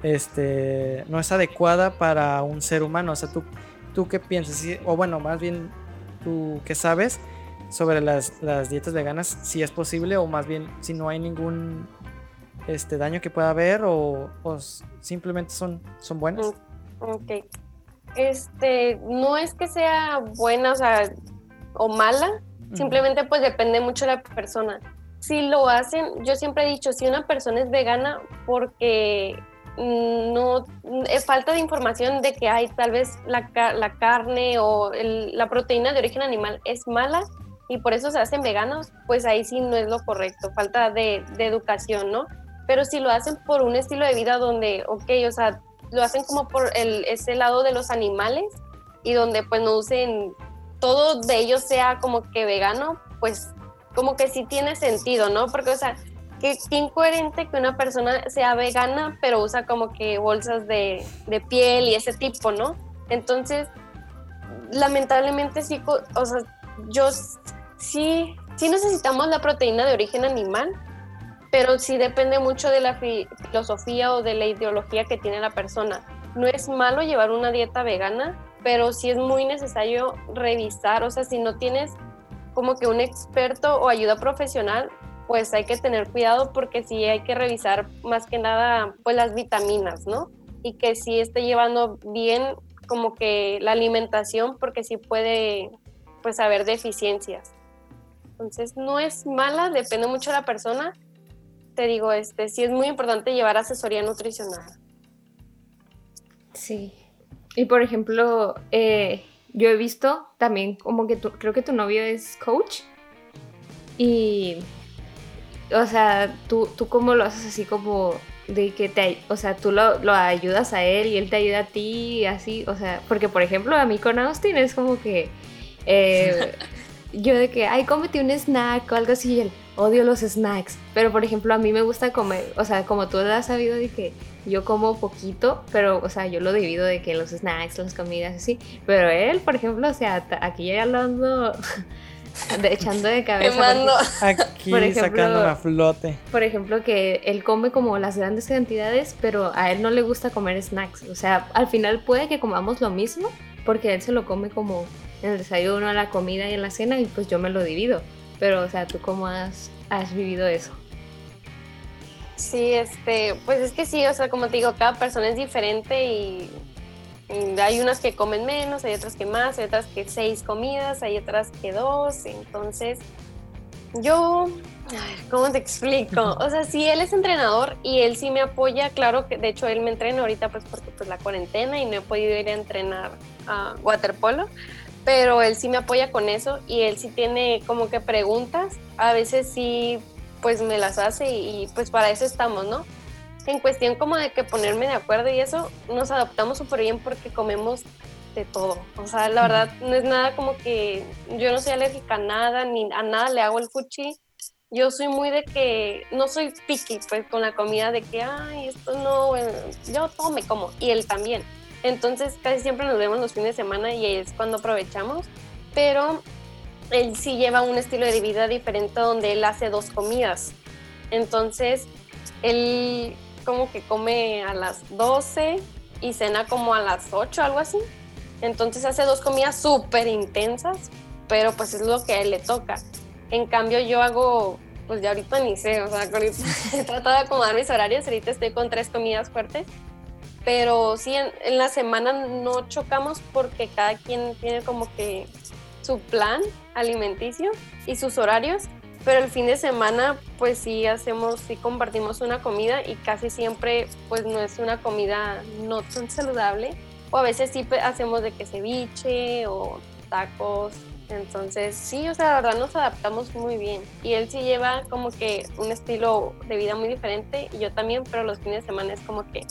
[SPEAKER 1] este, no es adecuada para un ser humano. O sea, ¿tú, tú qué piensas? O bueno, más bien, ¿tú qué sabes sobre las, dietas veganas? Si es posible o más bien si no hay ningún este, daño que pueda haber o, simplemente son, son buenas.
[SPEAKER 3] Mm, ok. Este, no es que sea buena, o sea, o mala, simplemente pues depende mucho de la persona. Si lo hacen, yo siempre he dicho, si una persona es vegana porque no es falta de información de que hay tal vez la, la carne o la proteína de origen animal es mala y por eso se hacen veganos, pues ahí sí no es lo correcto, falta de, de, educación, ¿no? Pero si lo hacen por un estilo de vida donde, ok, o sea, lo hacen como por el, ese lado de los animales y donde pues no usen, todo de ellos sea como que vegano, pues como que sí tiene sentido, ¿no? Porque, o sea, qué, incoherente que una persona sea vegana, pero usa como que bolsas de, de piel y ese tipo, ¿no? Entonces, lamentablemente sí, o sea, yo sí, sí necesitamos la proteína de origen animal, pero sí depende mucho de la filosofía o de la ideología que tiene la persona. No es malo llevar una dieta vegana, pero sí es muy necesario revisar, o sea, si no tienes como que un experto o ayuda profesional, pues hay que tener cuidado porque sí hay que revisar más que nada pues las vitaminas, ¿no? Y que sí esté llevando bien como que la alimentación porque sí puede pues haber deficiencias. Entonces no es mala, depende mucho de la persona. Te digo, este sí es muy importante llevar asesoría nutricional.
[SPEAKER 2] Sí. Y por ejemplo, eh, yo he visto también como que creo que tu novio es coach y o sea, tú, tú cómo lo haces así como de que te, o sea, tú lo, lo, ayudas a él y él te ayuda a ti, así, o sea, porque por ejemplo a mí con Austin es como que eh, [laughs] yo de que, ay, cómete un snack o algo así, y él, odio los snacks, pero por ejemplo a mí me gusta comer, o sea, como tú has sabido de que yo como poquito, pero, o sea, yo lo divido de que los snacks, las comidas, así, pero él, por ejemplo, o sea, aquí ya hablando de, echando de cabeza. [laughs]
[SPEAKER 1] Aquí por sacando a flote.
[SPEAKER 2] Por ejemplo, que él come como las grandes cantidades, pero a él no le gusta comer snacks. O sea, al final puede que comamos lo mismo, porque él se lo come como en el desayuno, a la comida y en la cena, y pues yo me lo divido. Pero, o sea, ¿tú cómo has, has vivido eso?
[SPEAKER 3] Sí, este, pues es que sí, o sea, como te digo, cada persona es diferente y hay unas que comen menos, hay otras que más, hay otras que seis comidas, hay otras que dos. Entonces, yo, ¿cómo te explico? O sea, sí, él es entrenador y él sí me apoya, claro que de hecho él me entrena ahorita pues porque pues la cuarentena y no he podido ir a entrenar a waterpolo, pero él sí me apoya con eso y él sí tiene como que preguntas, a veces sí pues me las hace y pues para eso estamos, ¿no? En cuestión como de que ponerme de acuerdo y eso, nos adaptamos súper bien porque comemos de todo. O sea, la verdad no es nada como que yo no soy alérgica a nada, ni a nada le hago el fuchi. Yo soy muy de que no soy picky pues con la comida de que, ay, esto no, yo todo me como y él también. Entonces casi siempre nos vemos los fines de semana y es cuando aprovechamos, pero él sí lleva un estilo de vida diferente donde él hace dos comidas Entonces, él como que come a las 12 y cena como a las 8, algo así. Entonces hace dos comidas súper intensas, pero pues es lo que él le toca. En cambio yo hago, pues ya ahorita ni sé, o sea, [laughs] ahorita he tratado de acomodar mis horarios, ahorita estoy con tres comidas fuertes, pero sí, en la semana no chocamos porque cada quien tiene como que su plan alimenticio y sus horarios pero el fin de semana pues sí hacemos, sí compartimos una comida y casi siempre pues no es una comida no tan saludable. O a veces sí hacemos de que ceviche o tacos, entonces sí, o sea, la verdad nos adaptamos muy bien. Y él sí lleva como que un estilo de vida muy diferente y yo también, pero los fines de semana es como que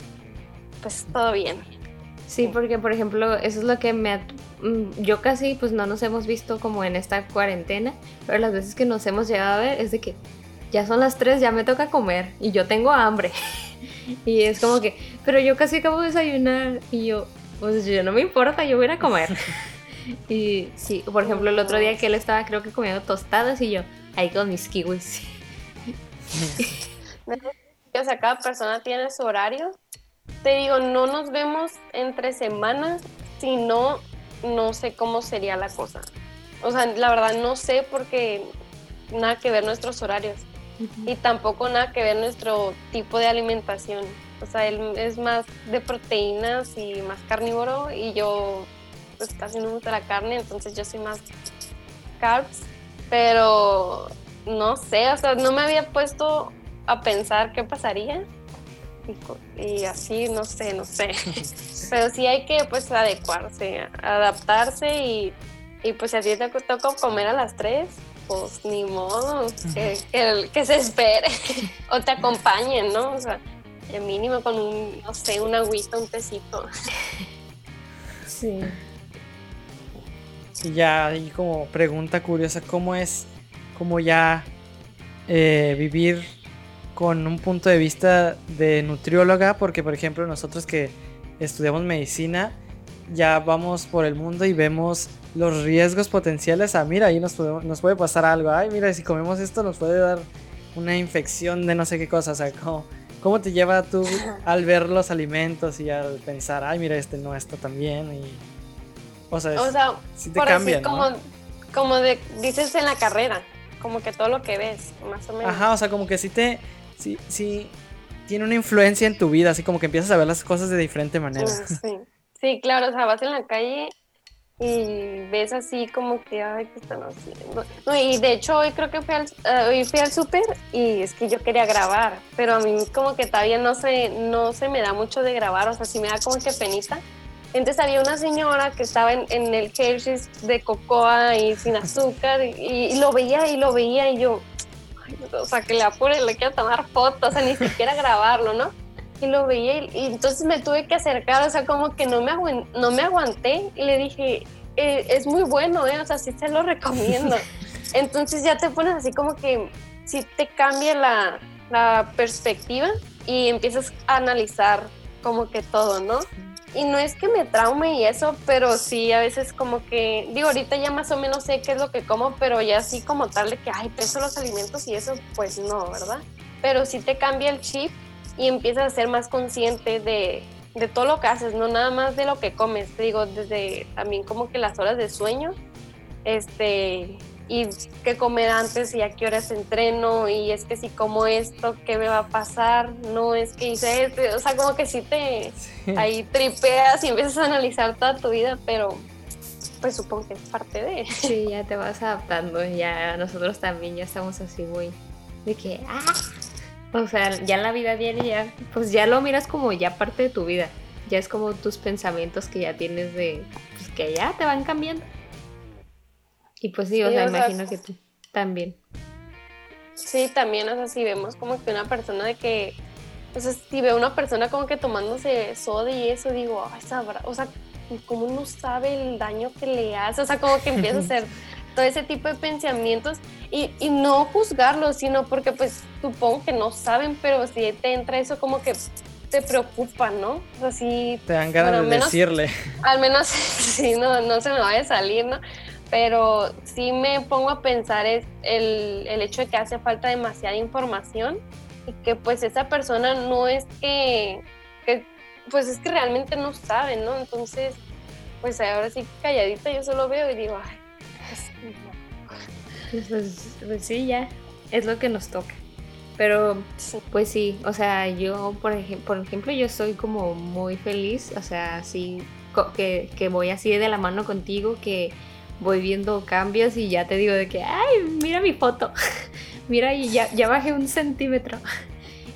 [SPEAKER 3] pues todo bien.
[SPEAKER 2] Sí, porque por ejemplo, eso es lo que me... Mm, yo casi pues no nos hemos visto como en esta cuarentena, pero las veces que nos hemos llegado a ver es de que ya son las 3, ya me toca comer y yo tengo hambre. [laughs] y es como que, pero yo casi acabo de desayunar y yo, pues yo no me importa, yo voy a ir a comer. [laughs] y sí, por ejemplo, el otro día que él estaba creo que comiendo tostadas y yo ahí con mis kiwis. [laughs]
[SPEAKER 3] o sea, cada persona tiene su horario te digo, no nos vemos entre semanas, si no, no sé cómo sería la cosa. O sea, la verdad no sé porque nada que ver nuestros horarios y tampoco nada que ver nuestro tipo de alimentación. O sea, él es más de proteínas y más carnívoro y yo pues casi no me gusta la carne, entonces yo soy más carbs, pero no sé, o sea, no me había puesto a pensar qué pasaría y así, no sé, no sé. [laughs] Pero sí hay que pues adecuarse, adaptarse y, y pues si a ti te toca comer a las 3, pues ni modo, que, que, se espere [laughs] o te acompañen, ¿no? O sea, el mínimo con un, no sé, un agüita, un tecito.
[SPEAKER 2] Sí.
[SPEAKER 1] Y ya ahí como pregunta curiosa, ¿cómo es como ya eh, vivir con un punto de vista de nutrióloga, porque por ejemplo nosotros que estudiamos medicina, ya vamos por el mundo y vemos los riesgos potenciales. Ah, mira, ahí nos, nos puede pasar algo. Ay, mira, si comemos esto nos puede dar una infección de no sé qué cosa. O sea, ¿cómo, cómo te lleva tú al ver los alimentos y al pensar, ay, mira, este no, está tan bien? Y,
[SPEAKER 3] o sea, si te cambia, como, como de, dices en la carrera, como que todo lo que ves, más o menos.
[SPEAKER 1] Ajá, o sea, como que si te sí, sí, tiene una influencia en tu vida, así como que empiezas a ver las cosas de diferente manera.
[SPEAKER 3] Sí, sí claro, o sea, vas en la calle y ves así como que, ay, ¿qué están haciendo? No, y de hecho hoy creo que fui al, uh, hoy al súper y es que yo quería grabar, pero a mí como que todavía no se, no se me da mucho de grabar, o sea, sí me da como que penita. Entonces había una señora que estaba en, el Hershey's de cocoa y sin azúcar y, lo veía y lo veía y yo, o sea, que le apure, le quiero tomar fotos, o sea, ni siquiera grabarlo, ¿no? Y lo veía y, entonces me tuve que acercar, o sea, como que no me, no me aguanté y le dije, eh, es muy bueno, ¿eh? O sea, sí se lo recomiendo. [laughs] Entonces ya te pones así como que sí te cambia la, la perspectiva y empiezas a analizar como que todo, ¿no? Y no es que me traume y eso, pero sí a veces como que, digo, ahorita ya más o menos sé qué es lo que como, pero ya así como tal de que, ay, peso los alimentos y eso, pues no, ¿verdad? Pero sí te cambia el chip y empiezas a ser más consciente de, de todo lo que haces, no nada más de lo que comes, te digo, desde también como que las horas de sueño, este, y qué comer antes y a qué horas entreno y es que si como esto, ¿qué me va a pasar? No es que hice esto, o sea, como que si te ahí tripeas y empiezas a analizar toda tu vida, pero pues supongo que es parte de...
[SPEAKER 2] Sí, ya te vas adaptando, ya nosotros también ya estamos así muy de que, ah, o sea, ya la vida diaria, pues ya lo miras como ya parte de tu vida, ya es como tus pensamientos que ya tienes de, pues que ya te van cambiando. Y pues sí, o sea, imagino que tú también.
[SPEAKER 3] Sí, también, o sea, si vemos como que una persona de que, o sea, si veo una persona como que tomándose soda y eso, digo, ay, sabrá, o sea, ¿cómo no sabe el daño que le hace? O sea, como que empieza a hacer [laughs] todo ese tipo de pensamientos y, y no juzgarlos, sino porque pues supongo que no saben, pero si te entra eso como que te preocupa, ¿no? O sea, sí.
[SPEAKER 1] Te dan ganas de decirle.
[SPEAKER 3] Al menos, [laughs] sí, no, no se me vaya a salir, ¿no? Pero sí me pongo a pensar es el, el hecho de que hace falta demasiada información y que pues esa persona no es que, que pues es que realmente no sabe, ¿no? Entonces, pues ahora sí calladita yo solo veo y digo, ay,
[SPEAKER 2] pues, pues, pues, sí, ya, es lo que nos toca. Pero, pues sí, o sea, yo, por, ejemplo, por ejemplo, yo soy como muy feliz, o sea, así, que, que voy así de la mano contigo, que voy viendo cambios y ya te digo de que, ay, mira mi foto, [laughs] mira, y ya, ya bajé un centímetro. [laughs]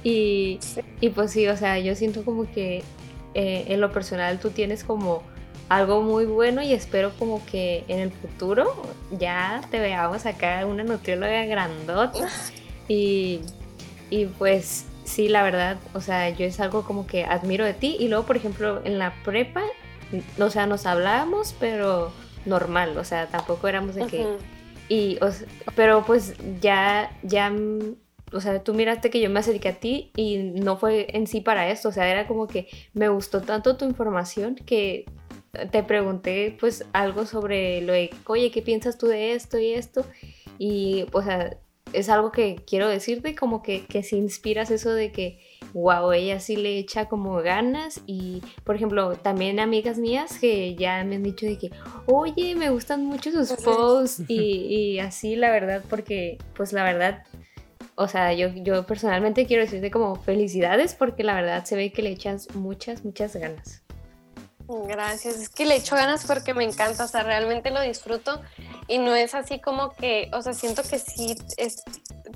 [SPEAKER 2] Y, y pues sí, o sea, yo siento como que eh, en lo personal tú tienes como algo muy bueno y espero como que en el futuro ya te veamos acá una nutrióloga grandota. [laughs] Y, y pues sí, la verdad, o sea, yo es algo como que admiro de ti. Y luego, por ejemplo, en la prepa, o sea, nos hablábamos, pero normal, o sea, tampoco éramos de que... Y, pero pues ya, ya o sea, tú miraste que yo me acerqué a ti y no fue en sí para esto, o sea, era como que me gustó tanto tu información que te pregunté pues algo sobre lo de, oye, ¿qué piensas tú de esto y esto? Y, o sea, es algo que quiero decirte, como que, que si inspiras eso de que, wow, ella sí le echa como ganas y, por ejemplo, también amigas mías que ya me han dicho de que, oye, me gustan mucho sus posts y, [laughs] y así, la verdad, porque, pues la verdad, o sea, yo, yo personalmente quiero decirte como felicidades porque la verdad se ve que le echas muchas, muchas ganas.
[SPEAKER 3] Gracias, es que le echo ganas porque me encanta, o sea, realmente lo disfruto y no es así como que, o sea, siento que sí, es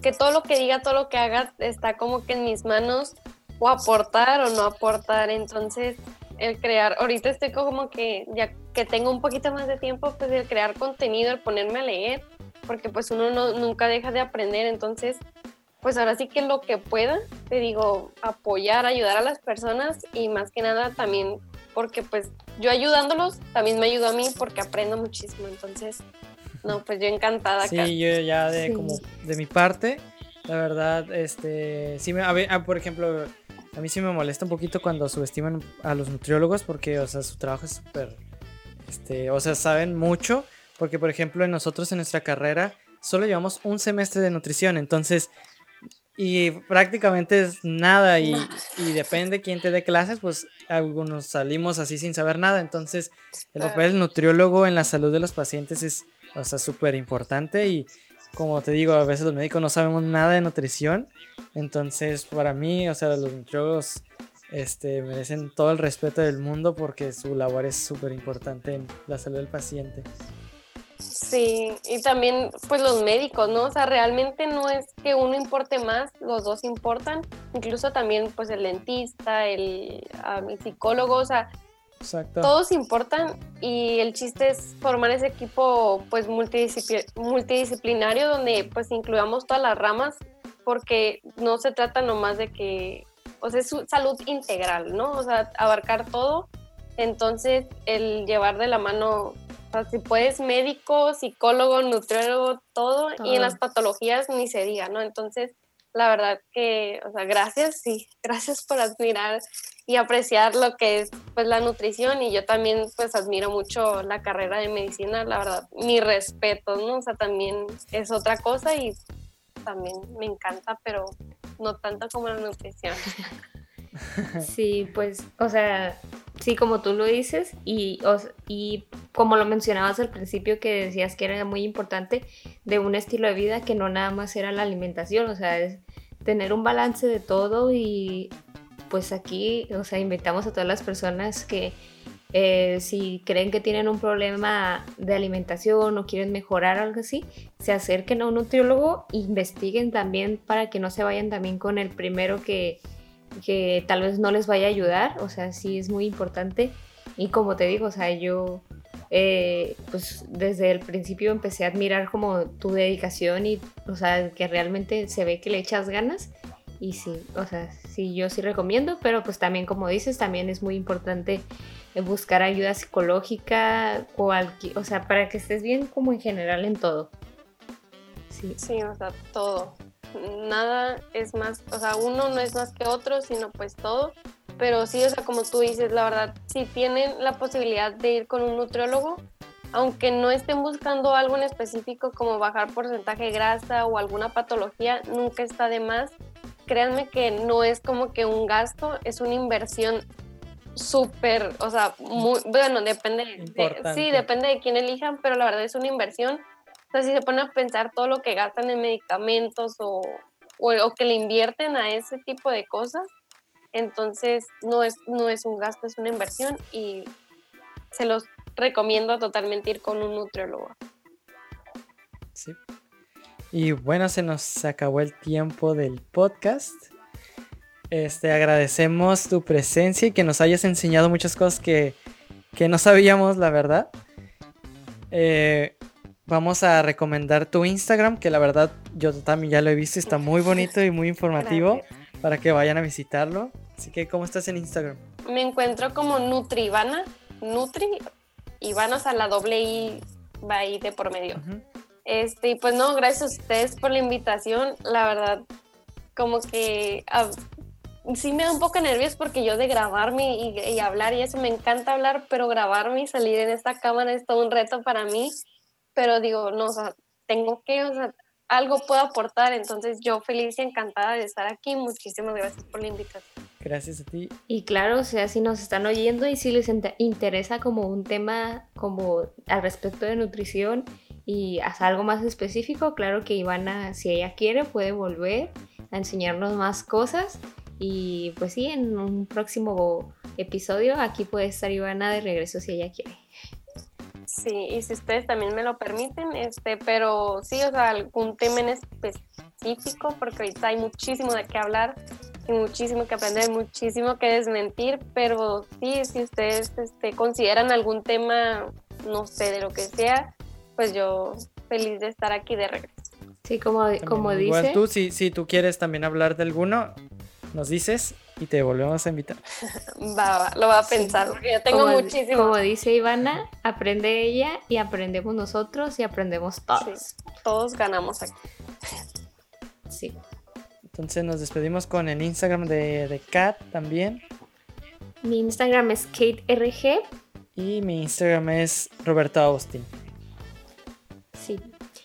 [SPEAKER 3] que todo lo que diga, todo lo que haga está como que en mis manos o aportar o no aportar, entonces el crear, ahorita estoy como que ya que tengo un poquito más de tiempo, pues el crear contenido, el ponerme a leer, porque pues uno no, nunca deja de aprender, entonces pues ahora sí que lo que pueda, te digo, apoyar, ayudar a las personas y más que nada también porque pues yo ayudándolos también me ayudo a mí porque aprendo muchísimo, entonces, no, pues yo encantada.
[SPEAKER 1] Sí, yo ya de como de mi parte, la verdad, este, sí me, a ver, ah, por ejemplo, a mí sí me molesta un poquito cuando subestiman a los nutriólogos porque, o sea, su trabajo es súper, este, o sea, saben mucho, porque por ejemplo, en nosotros en nuestra carrera solo llevamos un semestre de nutrición, entonces y prácticamente es nada y, y, depende quién te dé clases, pues algunos salimos así sin saber nada. Entonces, el papel del nutriólogo en la salud de los pacientes es, o sea, súper importante y como te digo, a veces los médicos no sabemos nada de nutrición. Entonces, para mí, o sea, los nutriólogos este, merecen todo el respeto del mundo porque su labor es súper importante en la salud del paciente.
[SPEAKER 3] Sí, y también pues los médicos, ¿no? O sea, realmente no es que uno importe más, los dos importan, incluso también pues el dentista, el, psicólogo, o sea, todos importan y el chiste es formar ese equipo pues multidisciplinario donde pues incluyamos todas las ramas porque no se trata nomás de que, o sea, es salud integral, ¿no? O sea, abarcar todo. Entonces, el llevar de la mano o sea, si puedes médico, psicólogo, nutriólogo, todo, y en las patologías ni se diga, ¿no? Entonces, la verdad que, o sea, gracias, sí, [laughs] gracias por admirar y apreciar lo que es pues la nutrición y yo también pues admiro mucho la carrera de medicina, la verdad, mi respeto, ¿no? O sea, también es otra cosa y también me encanta, pero no tanto como la nutrición. [laughs]
[SPEAKER 2] Sí, pues, o sea, sí, como tú lo dices, y, y como lo mencionabas al principio, que decías que era muy importante de un estilo de vida que no nada más era la alimentación, o sea, es tener un balance de todo y pues aquí, o sea, invitamos a todas las personas que eh, si creen que tienen un problema de alimentación o quieren mejorar algo así, se acerquen a un nutriólogo, investiguen también para que no se vayan también con el primero que que tal vez no les vaya a ayudar, o sea, sí es muy importante. Y como te digo, o sea, yo eh, pues desde el principio empecé a admirar como tu dedicación y, o sea, que realmente se ve que le echas ganas. Y sí, o sea, sí, yo sí recomiendo, pero pues también como dices, también es muy importante buscar ayuda psicológica, o, o sea, para que estés bien como en general en todo.
[SPEAKER 3] Sí, sí o sea, todo nada es más, o sea, uno no es más que otro, sino pues todo. Pero sí, o sea, como tú dices, la verdad, si tienen la posibilidad de ir con un nutriólogo, aunque no estén buscando algo en específico como bajar porcentaje de grasa o alguna patología, nunca está de más. Créanme que no es como que un gasto, es una inversión súper, o sea, muy, bueno, depende, de, sí, depende de quién elijan, pero la verdad es una inversión. O sea, si se ponen a pensar todo lo que gastan en medicamentos o, o, que le invierten a ese tipo de cosas, entonces no es, no es un gasto, es una inversión y se los recomiendo totalmente ir con un nutriólogo.
[SPEAKER 1] Sí. Y bueno, se nos acabó el tiempo del podcast. Este, agradecemos tu presencia y que nos hayas enseñado muchas cosas que, no sabíamos, la verdad. Eh, vamos a recomendar tu Instagram, que la verdad yo también ya lo he visto, está muy bonito y muy informativo para que vayan a visitarlo. Así que, ¿cómo estás en Instagram?
[SPEAKER 3] Me encuentro como Nutrivana, Nutri, y a la doble I va ahí de por medio. Este, y pues no, gracias a ustedes por la invitación. La verdad, como que ah, sí me da un poco nervios porque yo de grabarme y, hablar y eso me encanta hablar, pero grabarme y salir en esta cámara es todo un reto para mí. Pero digo, no, o sea, tengo que, o sea, algo puedo aportar. Entonces yo feliz y encantada de estar aquí. Muchísimas gracias por la invitación.
[SPEAKER 1] Gracias a ti.
[SPEAKER 2] Y claro, o sea, si nos están oyendo y si les interesa como un tema como al respecto de nutrición y hasta algo más específico, claro que Ivana, si ella quiere, puede volver a enseñarnos más cosas. Y pues sí, en un próximo episodio aquí puede estar Ivana de regreso si ella quiere.
[SPEAKER 3] Sí, y si ustedes también me lo permiten, este, pero sí, o sea, algún tema en específico, porque ahorita hay muchísimo de qué hablar muchísimo que aprender, muchísimo que desmentir, pero sí, si ustedes este, consideran algún tema, no sé, de lo que sea, pues yo feliz de estar aquí de regreso.
[SPEAKER 2] Sí, como, como dice. Igual
[SPEAKER 1] tú, si, si tú quieres también hablar de alguno, nos dices y te volvemos a invitar.
[SPEAKER 3] va, va, lo voy a pensar, porque yo tengo muchísimo.
[SPEAKER 2] Como dice Ivana, aprende ella y aprendemos nosotros y aprendemos todos.
[SPEAKER 3] todos ganamos aquí.
[SPEAKER 2] Sí.
[SPEAKER 1] Entonces nos despedimos con el Instagram de, de Kat también.
[SPEAKER 2] Mi Instagram es KateRG.
[SPEAKER 1] Y mi Instagram es Roberto Austin.
[SPEAKER 2] Sí.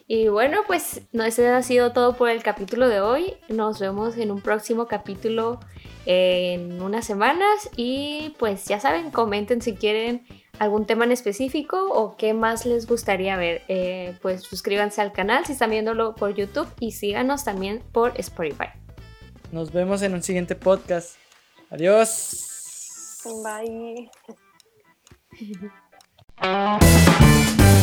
[SPEAKER 2] Y bueno, pues no, ese ha sido todo por el capítulo de hoy. Nos vemos en un próximo capítulo en unas semanas. Y pues ya saben, comenten si quieren algún tema en específico o qué más les gustaría ver. Eh, pues suscríbanse al canal si están viéndolo por YouTube y síganos también por Spotify.
[SPEAKER 1] Nos vemos en un siguiente podcast. Adiós.
[SPEAKER 3] Bye. [laughs]